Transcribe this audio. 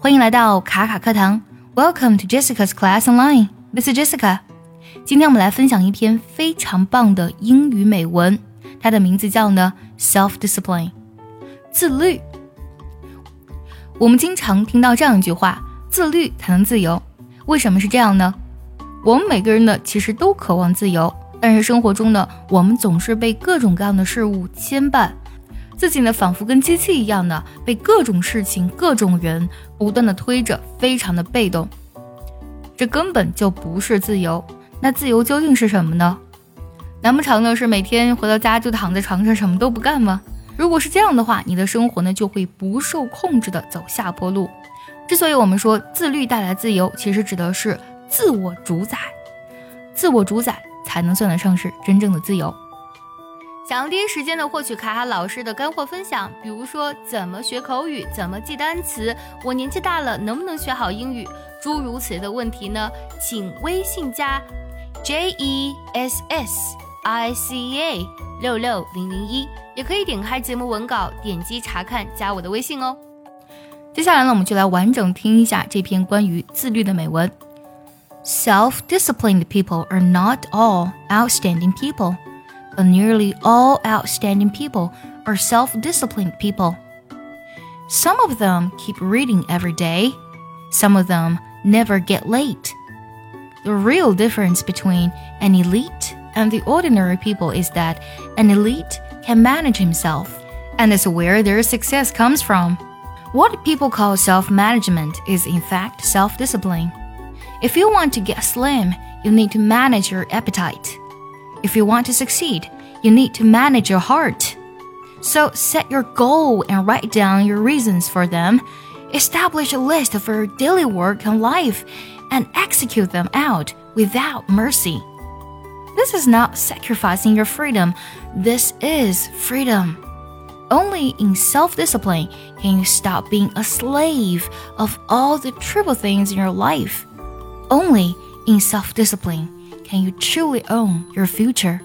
欢迎来到卡卡课堂，Welcome to Jessica's Class Online. This is Jessica. 今天我们来分享一篇非常棒的英语美文，它的名字叫呢 Self Discipline，自律。我们经常听到这样一句话：自律才能自由。为什么是这样呢？我们每个人呢，其实都渴望自由，但是生活中呢，我们总是被各种各样的事物牵绊。自己呢，仿佛跟机器一样的被各种事情、各种人不断的推着，非常的被动。这根本就不是自由。那自由究竟是什么呢？难不成呢是每天回到家就躺在床上什么都不干吗？如果是这样的话，你的生活呢就会不受控制的走下坡路。之所以我们说自律带来自由，其实指的是自我主宰。自我主宰才能算得上是真正的自由。想要第一时间的获取卡卡老师的干货分享，比如说怎么学口语，怎么记单词，我年纪大了能不能学好英语，诸如此类的问题呢？请微信加 J E S S I C A 六六零零一，也可以点开节目文稿，点击查看，加我的微信哦。接下来呢，我们就来完整听一下这篇关于自律的美文。Self-disciplined people are not all outstanding people. Nearly all outstanding people are self disciplined people. Some of them keep reading every day, some of them never get late. The real difference between an elite and the ordinary people is that an elite can manage himself, and is where their success comes from. What people call self management is, in fact, self discipline. If you want to get slim, you need to manage your appetite. If you want to succeed, you need to manage your heart. So set your goal and write down your reasons for them. Establish a list of your daily work and life and execute them out without mercy. This is not sacrificing your freedom, this is freedom. Only in self discipline can you stop being a slave of all the trivial things in your life. Only in self discipline can you truly own your future.